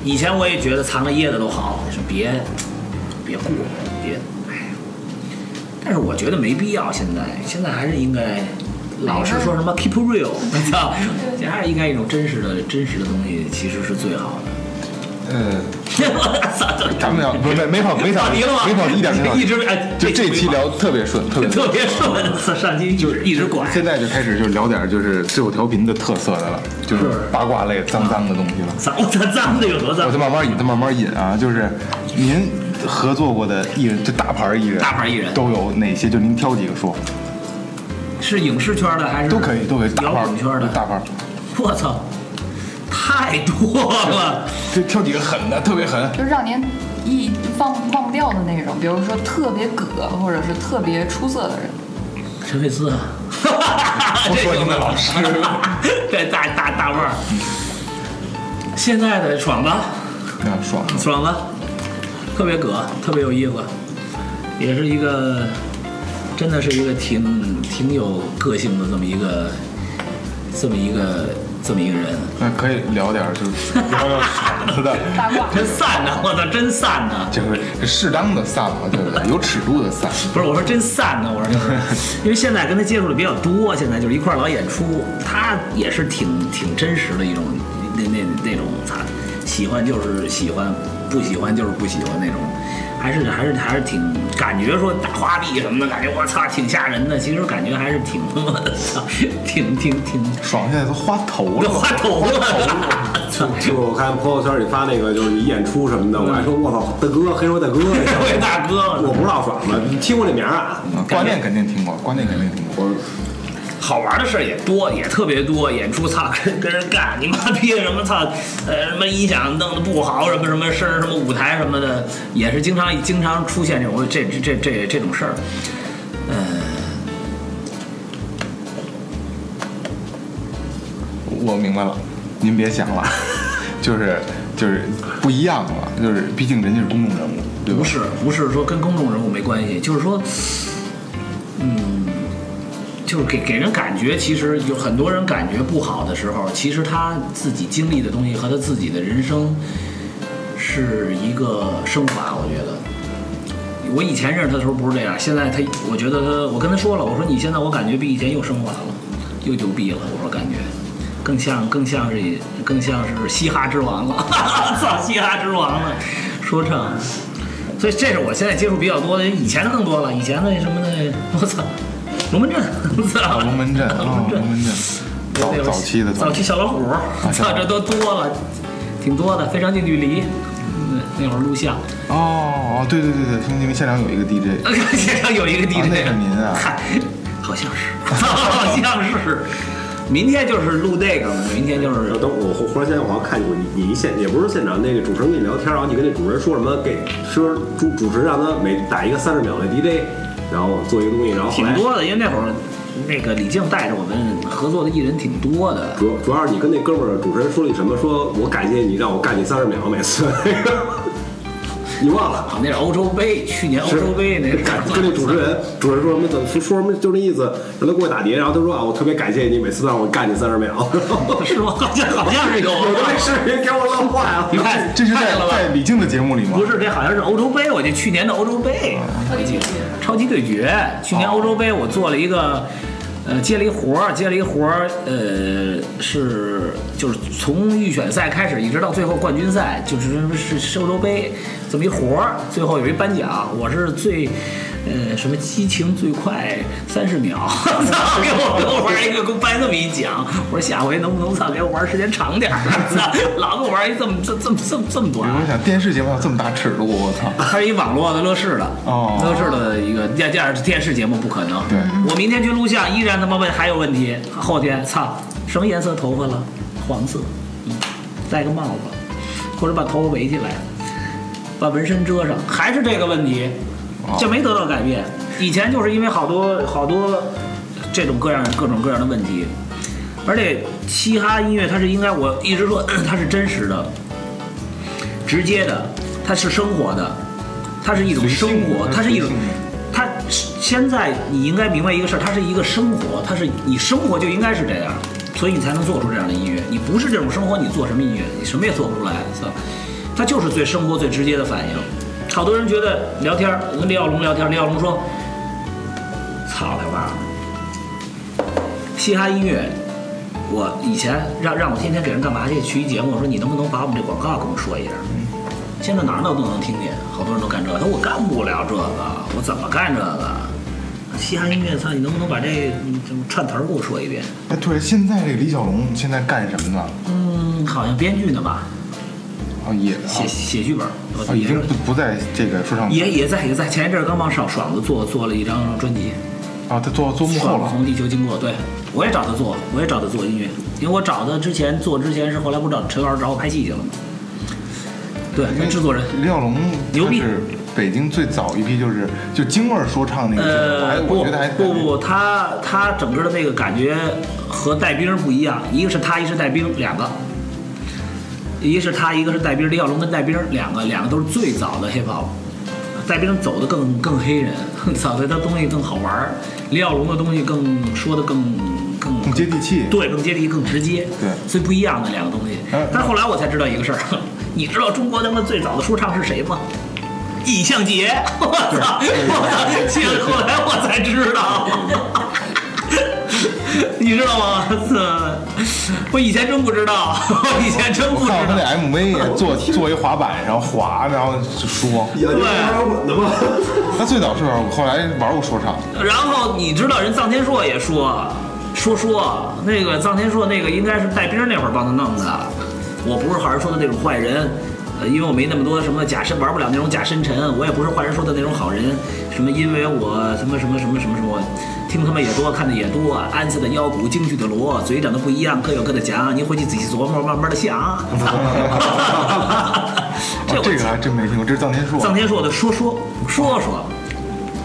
以前我也觉得藏着掖着都好，说别别过。但是我觉得没必要，现在现在还是应该老是说什么 keep real，你知道，这还是应该一种真实的真实的东西，其实是最好的。呃，咱们要不是没没跑没跑跑题了吗？没跑一点没跑 一直哎，就这期聊特别顺，特别特别顺，上期就是一直拐。现在就开始就聊点就是最后调频的特色的了，就是是八卦类脏脏的东西了。脏，我操，脏的有多我脏再？慢慢引，再慢慢引啊，就是您合作过的艺人，就大牌艺人，大牌艺人都有哪些？就您挑几个说，是影视圈的还是都可以，都可以。大摇牌滚圈的？大牌，我操，太多了。就挑几个狠的，特别狠。就让您一忘忘不掉的那种，比如说特别葛或者是特别出色的人。陈佩斯，不说您的老师，对大大大腕儿。现在的爽子，那爽子。爽子，特别葛，特别有意思，也是一个，真的是一个挺挺有个性的这么一个，这么一个这么一个人，那可以聊点儿就是聊聊场子的，八卦。真散呢，我操，真散呢。就是适当的散嘛，对不对？有尺度的散。不是，我说真散呢，我说就是，因为现在跟他接触的比较多，现在就是一块儿老演出，他也是挺挺真实的一种，那那那种，他喜欢就是喜欢，不喜欢就是不喜欢那种，还是还是还是挺感觉说大花臂什么的，感觉我操挺吓人的，其实感觉还是挺他妈的，挺挺挺爽现在都花头了，花头了，操，就我看朋友圈里发那个，就是你演出什么的，我还说我操，大哥，黑手大哥，这位大哥，我不知道爽吗？你听过这名儿啊？啊观念肯定听过，观念肯定听过。我好玩的事儿也多，也特别多。演出操跟 跟人干，你妈逼的什么操，呃什么音响弄得不好，什么什么声，什么舞台什么的，也是经常经常出现这种这这这这这种事儿。呃，我明白了，您别想了，就是就是不一样了，就是毕竟人家是公众人物，对吧？不是不是说跟公众人物没关系，就是说，嗯，就是给给人感觉，其实有很多人感觉不好的时候，其实他自己经历的东西和他自己的人生是一个升华，我觉得。我以前认识他的时候不是这样，现在他，我觉得他，我跟他说了，我说你现在我感觉比以前又升华了，又牛逼了，我说感觉更像更像是更像是嘻哈之王了，操嘻哈之王了，说唱。所以这是我现在接触比较多的，以前的更多了，以前的什么的，我操，龙门阵，我操，啊，龙门阵啊，龙门阵，早那会儿早期的早期小老虎，小老虎 操，这都多了，挺多的，非常近距离。嗯，那会儿录像，哦哦，对对对对，听你们现场有一个 DJ，现场有一个 DJ，、那是您啊嗨，好像是，好像是。明天就是录这个嘛，明天就是等我忽忽然间我好像看见过你，你一现也不是现场那个主持人跟你聊天，然后你跟那主持人说什么，给说主主持人让他每打一个三十秒的 DJ，然后做一个东西，然后后挺多的，因为那会儿那个李静带着我们合作的艺人挺多的。主主要是你跟那哥们儿主持人说了一什么，说我感谢你让我干你三十秒，每次你忘了。啊，那是欧洲杯，去年欧洲杯那感跟那主持人，主持人说什么？怎么说说什么？就那意思，让他过去打碟。然后他说啊，我特别感谢你，每次让我干你三十秒。是吗？好像好像是有有的那视频给我乐坏了。你看这是在？在李静的节目里吗？不是，这好像是欧洲杯，我记得去年的欧洲杯，超级对决超级对决。去年欧洲杯我做了一个，呃，接了一活儿，接了一活儿，呃，是就是从预选赛开始，一直到最后冠军赛，就是是是欧洲杯这么一活儿，最后有一颁奖，我是最。呃，什么激情最快三十秒？操，给我给我玩一个，给我颁这么一奖。我说下回能不能操给我玩时间长点儿？操，老给我玩一这么这这么这么这么短。我想电视节目有这么大尺度，我操！它是一网络的乐视的，哦乐视的一个电电电视节目不可能。对我明天去录像，依然他妈问还有问题。后天操，什么颜色头发了？黄色，嗯，戴个帽子，或者把头发围起来，把纹身遮上，还是这个问题，就没得到改变。以前就是因为好多好多这种各样各种各样的问题，而且嘻哈音乐它是应该，我一直说 它是真实的，直接的，它是生活的，它是一种生活，它是一种它现在你应该明白一个事儿，它是一个生活，它是你生活就应该是这样，所以你才能做出这样的音乐。你不是这种生活，你做什么音乐？你什么也做不出来，是吧？它就是对生活、最直接的反应。好多人觉得聊天儿，我跟李小龙聊天儿，李小龙说：“操他妈的，嘻哈音乐我以前让让我天天给人干嘛去？去一节目，我说你能不能把我们这广告跟我说一下？现在哪儿哪儿都能听见，好多人都干这个。他说我干不了这个，我怎么干这个？嘻哈音乐，操，你能不能把这嗯这么串词儿给我说一遍？哎，对，现在这个李小龙现在干什么呢？嗯，好像编剧呢吧，啊，也写写剧本已经不不在这个说唱也也在也在前一阵儿刚帮爽爽子做做了一张专辑，啊，他做做幕后了。从地球经过，对我也找他做，我也找他做音乐，因为我找他之前做之前是后来不找陈老师找我拍戏去了吗？对，跟制作人。李小龙牛逼是北京最早一批，就是就京味儿说唱那个呃，不我觉得还不不不，他他整个的那个感觉和带兵不一样，一个是他，一个是带兵，两个，一个是他，一个是戴兵，李小龙跟戴兵两个，两个都是最早的 hip hop，戴兵走的更更黑人，早的他东西更好玩儿，李小龙的东西更说的更更更更接地气。对，更接地气，更直接。对所以不一样的两个东西嗯。但是后来我才知道一个事儿，你知道中国他妈最早的说唱是谁吗？尹相杰，我操！我操！后来我才知道，你知道吗？我以前真不知道，我以前真不知我看过他。那 MV，坐坐一滑板上滑，然后就说。眼睛玩滚的吗？他最早是后来玩过说唱。然后你知道人臧天朔也说说说那个臧天朔那个应该是带兵那会儿帮他弄的，我不是好人说的那种坏人。呃，因为我没那么多什么假深，玩不了那种假深沉，我也不是坏人说的那种好人。什么因为我什么什么什么什么什么，听他们也多，看的也多，安次的腰鼓，京剧的锣，嘴长得不一样，各有各的讲，您回去仔细琢磨，慢慢的想。这个还真没听过，这是臧天朔。臧天朔的说说说说，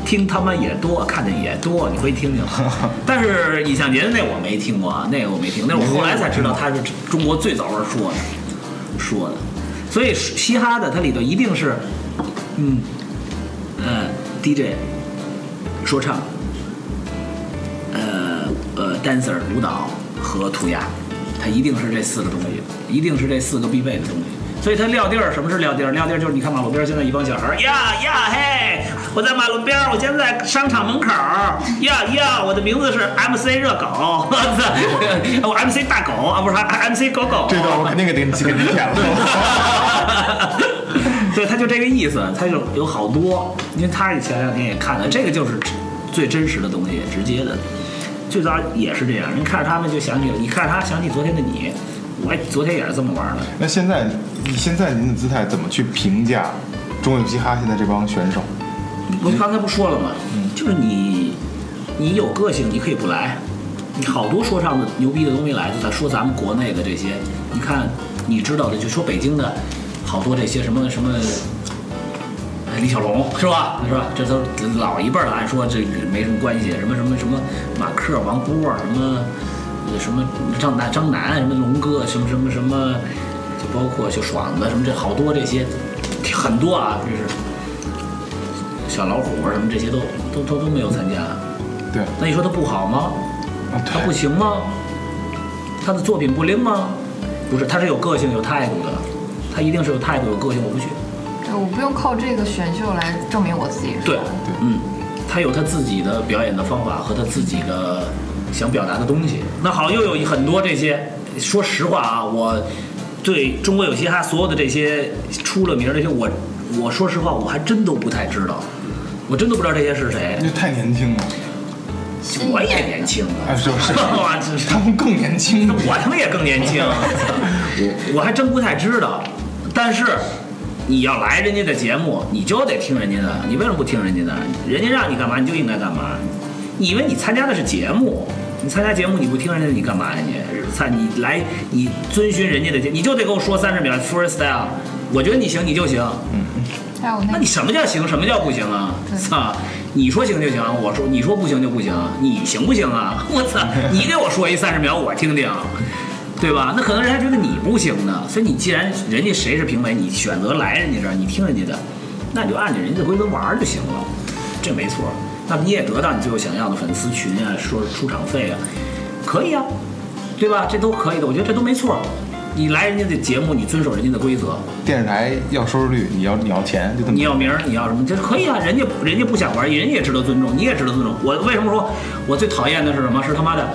听他们也多，看的也多，你回去听听。但是尹相杰的那我没听过啊，那个我没听，那我后来才知道他是中国最早玩说的说的，所以嘻哈的它里头一定是，嗯，呃，DJ，说唱，呃呃，dancer 舞蹈和涂鸦，它一定是这四个东西，一定是这四个必备的东西。所以它撂地儿，什么是撂地儿？撂地儿就是你看马路边儿现在一帮小孩儿呀呀嘿，我在马路边儿，我现在商场门口儿呀呀，我的名字是 MC 热狗，我操，我 MC 大狗啊，不是 MC 狗狗。这段我肯定给你给你剪了。对，他就这个意思，他就有好多，因为他前两天也看了，这个就是最真实的东西，直接的。最早也是这样，人看着他们就想起了，你看着他想起昨天的你，我昨天也是这么玩的。那现在，你现在您的姿态怎么去评价中有嘻哈现在这帮选手？我刚才不说了吗？嗯就是你，你有个性，你可以不来。你好多说唱的牛逼的东西来自他说咱们国内的这些，你看你知道的，就说北京的好多这些什么什么。呃李小龙是吧？是吧？这都老一辈儿的，按说这个没什么关系。什么什么什么马克、王波，什么呃什么张南、张楠，什么龙哥，什么什么什么，就包括就爽子什么这好多这些，很多啊，就是小老虎啊什么这些都都都都没有参加。对，那你说他不好吗？啊他不，行吗？他的作品不灵吗？不是，他是有个性、有态度的，他一定是有态度、有个性。我不去。对，我不用靠这个选秀来证明我自己是对，嗯，他有他自己的表演的方法和他自己的想表达的东西。那好，又有很多这些。说实话啊，我对中国有嘻哈所有的这些出了名儿这些，我我说实话，我还真都不太知道，我真都不知道这些是谁因。为太年轻了。我也年轻啊，啊，是 是，哇，这是他们更年轻。我他妈也更年轻，我我还真不太知道。但是你要来人家的节目，你就得听人家的。你为什么不听人家的？人家让你干嘛你就应该干嘛。你以为你参加的是节目？你参加节目你不听人家的，你干嘛呀你？参你来你遵循人家的节，你就得给我说三十秒 freestyle。我觉得你行你就行，还有那那你什么叫行？什么叫不行啊？操！你说行就行，我说你说不行就不行，你行不行啊？我操！你给我说一三十秒，我听听，对吧？那可能人家觉得你不行呢，所以你既然人家谁是评委，你选择来人家这儿，你听人家的，那你就按照人家的规则玩儿就行了，这没错。那你也得到你最后想要的粉丝群啊，说出场费啊，可以啊，对吧？这都可以的，我觉得这都没错。你来人家的节目，你遵守人家的规则，电视台要收视率，你要你要钱，就这么。你要名儿，你要什么，这可以啊。人家人家不想玩，人家也值得尊重，你也值得尊重。我为什么说我最讨厌的是什么？是他妈的，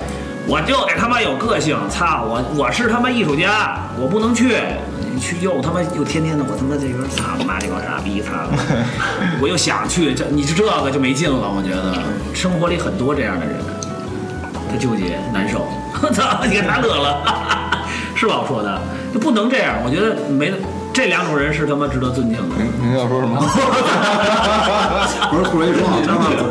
我就得他妈有个性。操，我我是他妈艺术家，我不能去。你去又他妈又天天的，我他妈这边操你妈这帮傻逼，操！我又想去，这你这个就没劲了。我觉得生活里很多这样的人，他纠结难受。我 操，你看他乐了，是吧？我说的就不能这样。我觉得没这两种人是他妈值得尊敬的。您您要说什么？不是，不是，你说好，张胖子，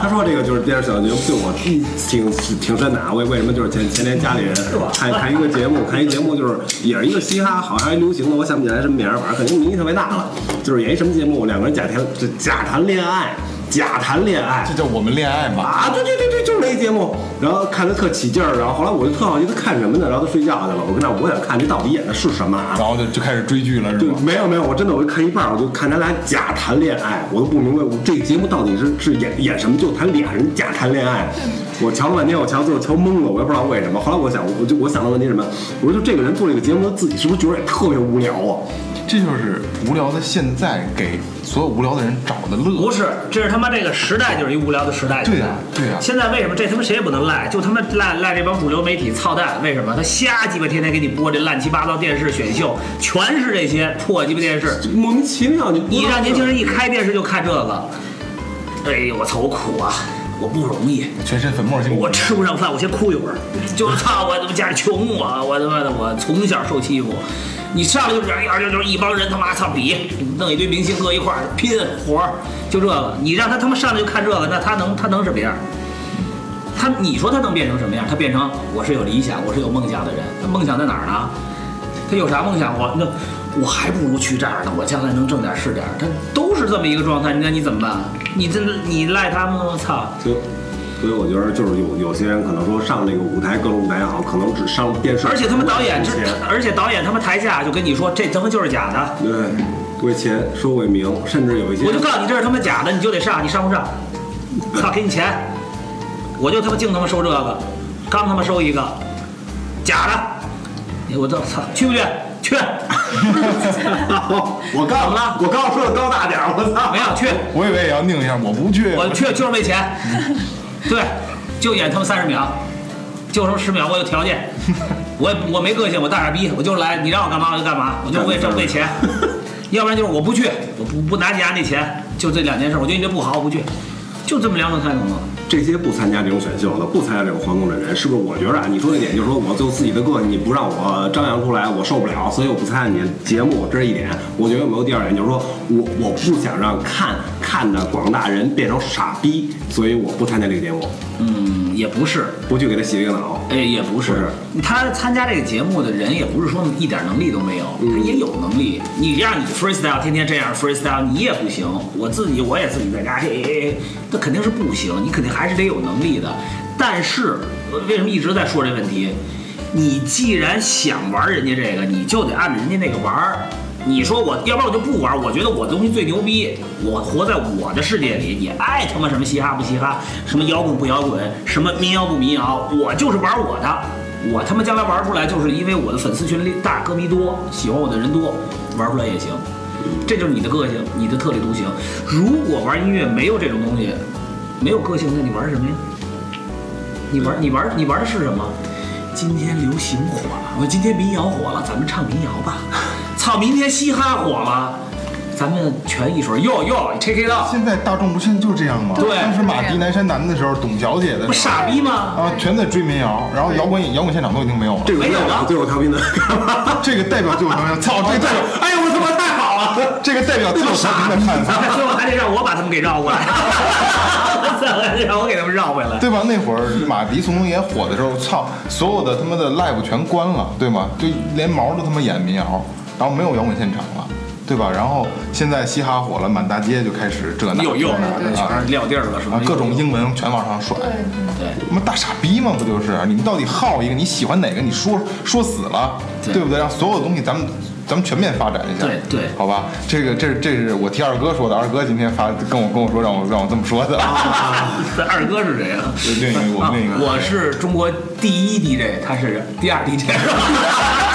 他说这个就是电视小节目，对我挺挺挺深的啊。为为什么就是前前天家里人看看一个节目，看一节目就是也是一个嘻哈，好像还流行的，我想不起来什么名儿，反正肯定名气特别大了。就是演一什么节目，两个人假谈这假谈恋爱，假谈恋爱这叫我们恋爱嘛？啊，对对对对，就是那一节目。然后看着特起劲儿，然后后来我就特好奇他看什么呢，然后他睡觉去了。我跟他我想看这到底演的是什么啊？然后就就开始追剧了，是对，吗？没有没有，我真的我就看一半儿，我就看他俩假谈恋爱，我都不明白，我这节目到底是是演演什么，就谈俩人假谈恋爱。我瞧了半天，我瞧最后瞧懵了，我也不知道为什么。后来我想，我就我想到问题是什么？我说就这个人做这个节目，他自己是不是觉得也特别无聊啊？这就是无聊的现在给所有无聊的人找的乐。不是，这是他妈这个时代就是一无聊的时代。对呀对呀现在为什么这他妈谁也不能赖？就他妈赖赖这帮主流媒体操蛋？为什么？他瞎鸡巴天天给你播这乱七八糟电视选秀，全是这些破鸡巴电视。莫名其妙，你你让年轻人一开电视就看这个，哎呦我操，我苦啊，我不容易。全身粉末性。我吃不上饭，我先哭一会儿。就操，我他妈家里穷啊，我他妈的我从小受欺负。你上来就是哎呀，就就一帮人他妈操比，弄一堆明星搁一块儿拼活儿，就这个。你让他他妈上来就看这个，那他能他能什么样？他你说他能变成什么样？他变成我是有理想，我是有梦想的人。那梦想在哪儿呢？他有啥梦想？我那我还不如去这儿呢，我将来能挣点是点。他都是这么一个状态，那你怎么办？你这你赖他们吗？我操！所以我觉得就是有有些人可能说上那个舞台各种舞台也好，可能只上电视，而且他们导演，这而且导演他们台下就跟你说，这他妈就是假的。对为钱说为名，甚至有一些我就告诉你这是他妈假的，你就得上，你上不上？操，给你钱，我就他妈净他妈收这个，刚他妈收一个，假的，我操操，去不去？去，我刚怎么了我刚说的高大点儿，我操，没有去，我以为也要拧一下，我不去。我去就是为钱，对，就演他们三十秒，就他妈十秒，我有条件，我也我没个性，我大傻逼，我就来，你让我干嘛我就干嘛，我就为这为钱，要不然就是我不去，我不不拿你家那钱，就这两件事，我觉得你这不好，我不去，就这么两种态度嘛。这些不参加这种选秀的，不参加这种活动的人，是不是？我觉着啊，你说的点就是说我就自己的个性，你不让我张扬出来，我受不了，所以我不参加你的节目，这是一点。我觉得有没有第二点，就是说我我不想让看看的广大人变成傻逼，所以我不参加这个节目，嗯，也不是，不去给他洗这个脑。哎，也不是他参加这个节目的人也不是说一点能力都没有，他也有能力。你让你 freestyle 天天这样 freestyle，你也不行。我自己我也自己在家嘿嘿嘿，那肯定是不行，你肯定还是得有能力的。但是呃为什么一直在说这问题？你既然想玩人家这个，你就得按着人家那个玩儿。你说我，要不然我就不玩。我觉得我的东西最牛逼，我活在我的世界里，你爱他妈什么嘻哈不嘻哈，什么摇滚不摇滚，什么民谣不民谣，我就是玩我的。我他妈将来玩出来，就是因为我的粉丝群里大，歌迷多，喜欢我的人多，玩出来也行。这就是你的个性，你的特立独行。如果玩音乐没有这种东西，没有个性，那你玩什么呀？你玩你玩你玩的是什么？今天流行火了，我今天民谣火了，咱们唱民谣吧。操，明天嘻哈火了，咱们全一水哟哟，check it out，现在大众不现在就这样吗？对当时马迪南山南的时候，董小姐的时候不傻逼吗？啊，全在追民谣，然后摇滚摇滚现场都已经没有了。这个没有了最后调频的，这个代表最后调频，操，这个代表，哎呦我他妈太好了！这个代表最后调频的看法，最后还得让我把他们给绕过来，还得让我给他们绕回来。对吧？那会儿马迪宋冬野火的时候，操，所有的他妈的 live 全关了，对吗？就连毛都他妈演民谣，然后没有摇滚现场了。对吧？然后现在嘻哈火了，满大街就开始这那又又这那的啊全是撂地儿了，是吧啊，？各种英文全往上甩。对对。他妈大傻逼嘛？不就是？你们到底好一个？你喜欢哪个？你说说死了，对对不对？让所有东西咱们咱们全面发展一下。对对好吧。这个这这是我替二哥说的，二哥今天发跟我跟我说让我让我这么说的。这二哥是谁啊？另一个我另一个我是中国第一 DJ，他是第二 DJ，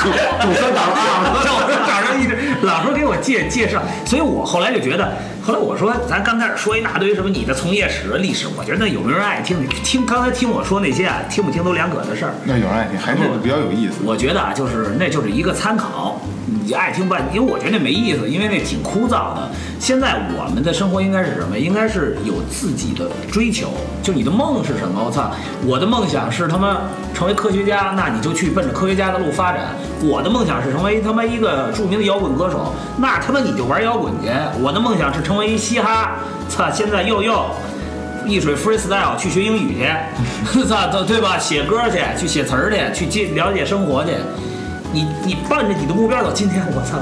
总算找了找找着一直老说给我介介绍，所以我后来就觉得，后来我说咱刚开始说一大堆什么你的从业史、历史，我觉得有没有人爱听？听刚才听我说那些啊，听不听都两可的事儿。那有人爱听，还是比较有意思。我觉得啊，就是那就是一个参考，你爱听吧，因为我觉得那没意思，因为那挺枯燥的。现在我们的生活应该是什么？应该是有自己的追求，就你的梦是什么？我操，我的梦想是他妈成为科学家，那你就去奔着科学家的路发展。我的梦想是成为他妈一个著名的摇滚歌手，那他妈你就玩摇滚去。我的梦想是成为一嘻哈，操，现在又又。一水 freestyle 去学英语去，操，对对吧？写歌去，去写词儿去，去接了解生活去。你你奔着你的目标走，今天我操，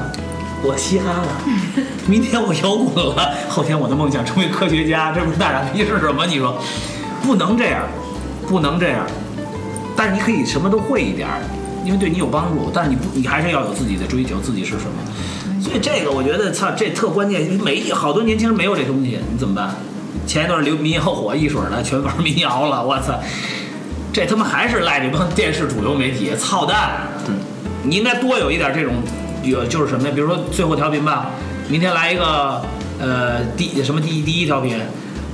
我嘻哈了，明天我摇滚了，后天我的梦想成为科学家，这不是大傻逼是什么？你说，不能这样，不能这样。但是你可以什么都会一点儿，因为对你有帮助。但是你不，你还是要有自己的追求，自己是什么。所以这个我觉得，操，这特关键。每一好多年轻人没有这东西，你怎么办？前一段流民谣火一水儿的，全玩民谣了，我操！这他妈还是赖这帮电视主流媒体，操蛋！对，你应该多有一点这种，有就是什么呀？比如说最后调频吧，明天来一个呃第什么第一第一调频，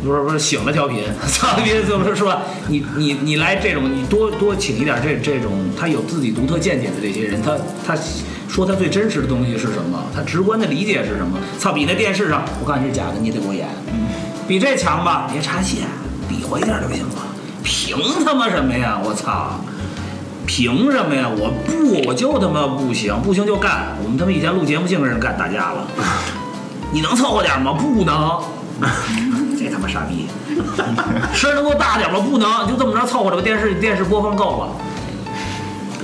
不是不是醒了调频，操你就是是吧？你你你来这种，你多多请一点这这种他有自己独特见解的这些人，他他说他最真实的东西是什么？他直观的理解是什么？操，比那电视上我告诉你是假的，你得给我演，比这强吧？别插线，比划一下就行了。凭他妈什么呀？我操！凭什么呀？我不，我就他妈不行，不行就干。我们他妈以前录节目净跟人干打架了，你能凑合点吗？不能，这他妈傻逼！声儿能够大点吗？不能，就这么着凑合着吧。电视电视播放够了。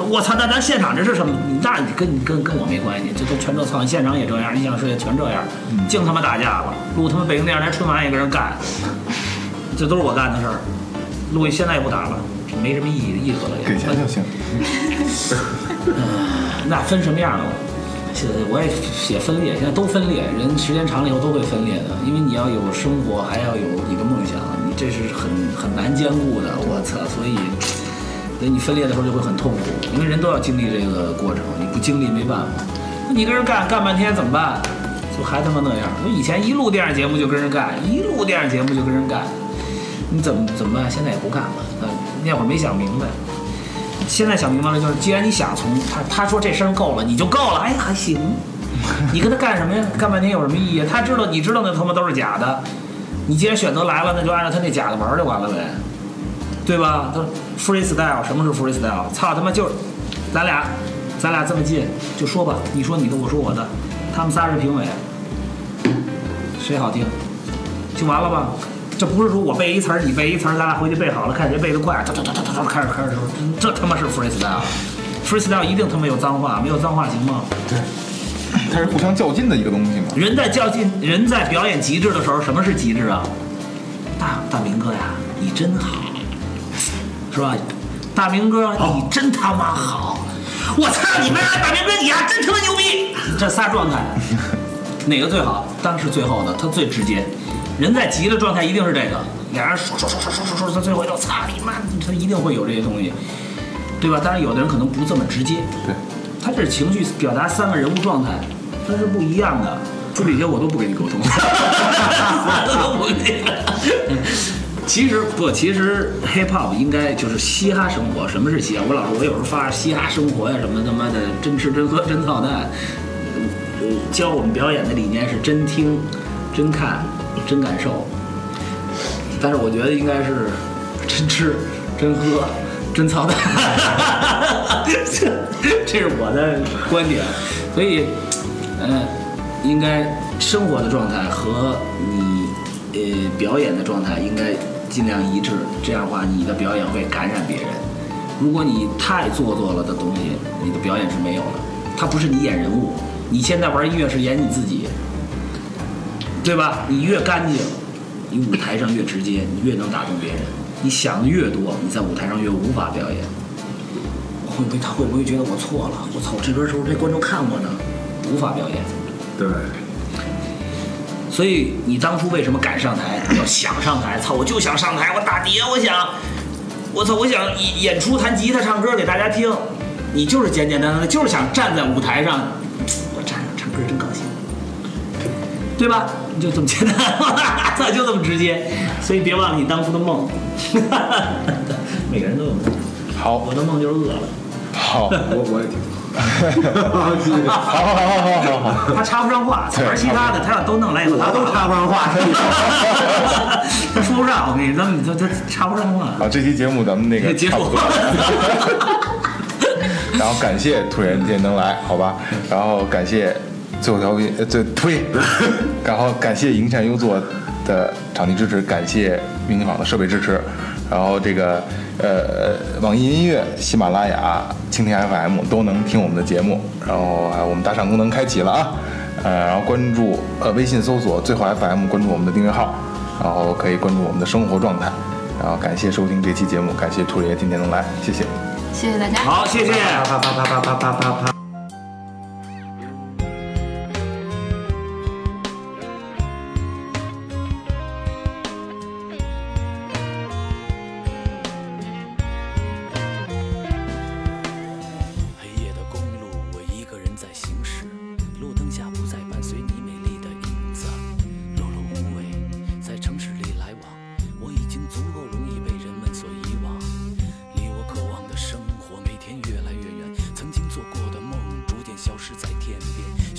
我操，那咱现场这是什么？那你跟跟跟我没关系，这都全都操，现场也这样，你想说也全这样，净他妈打架了。录他妈北京电视台春晚也跟人干，这都是我干的事儿。录现在也不打了，没什么意义意思了也。给钱就行。那分什么样了？现在我也写分裂，现在都分裂，人时间长了以后都会分裂的，因为你要有生活，还要有你的梦想，你这是很很难兼顾的。我操，所以，所以你分裂的时候就会很痛苦，因为人都要经历这个过程，你不经历没办法。那你跟人干干半天怎么办？就还他妈那样。我以前一录电视节目就跟人干，一录电视节目就跟人干，你怎么怎么办？现在也不干了。那那会儿没想明白。现在想明白了，就是既然你想从他他说这声够了，你就够了，哎还行，你跟他干什么呀？干半天有什么意义？他知道你知道那他妈都是假的，你既然选择来了，那就按照他那假的玩就完了呗，对吧？他 freestyle 什么是 freestyle？操他妈就咱俩咱俩这么近，就说吧，你说你的，我说我的，他们仨是评委，谁好听就完了吧。这不是说我背一词儿，你背一词儿，咱俩回去背好了，看谁背得快，哒哒哒哒哒开始开始说，这他妈是 freestyle，freestyle 一定他妈有脏话，没有脏话行吗？对，它是互相较劲的一个东西嘛。人在较劲，人在表演极致的时候，什么是极致啊？大大明哥呀，你真好，是吧？大明哥，你真他妈好！我操你妈！大明哥，你呀真他妈牛逼！这仨状态，哪个最好？当然是最后的，他最直接。人在急的状态一定是这个，俩人说说说说说说说，他最后就操你妈，他一定会有这些东西，对吧？当然有的人可能不这么直接，对，他这是情绪表达三个人物状态，它是不一样的。就这些我都不跟你沟通，都不跟你。其实不，其实 hip hop 应该就是嘻哈生活。什么是嘻哈？我老说，我有时候发嘻哈生活呀，什么他妈的真吃真喝真操蛋。呃，教我们表演的理念是真听、真看、真感受。但是我觉得应该是真吃、真喝、真操蛋。这这是我的观点。所以，嗯、应该生活的状态和你呃表演的状态应该尽量一致，这样的话你的表演会感染别人。如果你太做作了的东西，你的表演是没有的。它不是你演人物，你现在玩音乐是演你自己，对吧？你越干净，你舞台上越直接，你越能打动别人。你想的越多，你在舞台上越无法表演。会不会他会不会觉得我错了？我操，这歌是不是这观众看过呢？无法表演。对，所以你当初为什么敢上台？要想上台，操，我就想上台，我打碟，我想，我操，我想演演出弹吉他唱歌给大家听。你就是简简单单的，就是想站在舞台上，我站上唱歌真高兴，对吧？你就这么简单，操，就这么直接。所以别忘了你当初的梦。每个人都有梦，好，我的梦就是饿了。好，我我也挺。好，好，好，好，好，好。他插不上话，玩其他的，他要都弄来以后，他都插不上话，他说不上。我跟你说，他他他插不上话。好，这期节目咱们那个结束差不多。然后感谢突然间能来，好吧？然后感谢最后调频，呃，最推，然后感谢营善优作的场地支持，感谢明琴坊的设备支持，然后这个呃，网易音乐、喜马拉雅、蜻蜓 FM 都能听我们的节目，然后还有我们打赏功能开启了啊，呃，然后关注呃微信搜索最后 FM，关注我们的订阅号，然后可以关注我们的生活状态。然后感谢收听这期节目，感谢兔爷今天能来，谢谢。谢谢大家。好，谢谢。啪啪啪啪啪啪啪啪。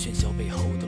喧嚣背后的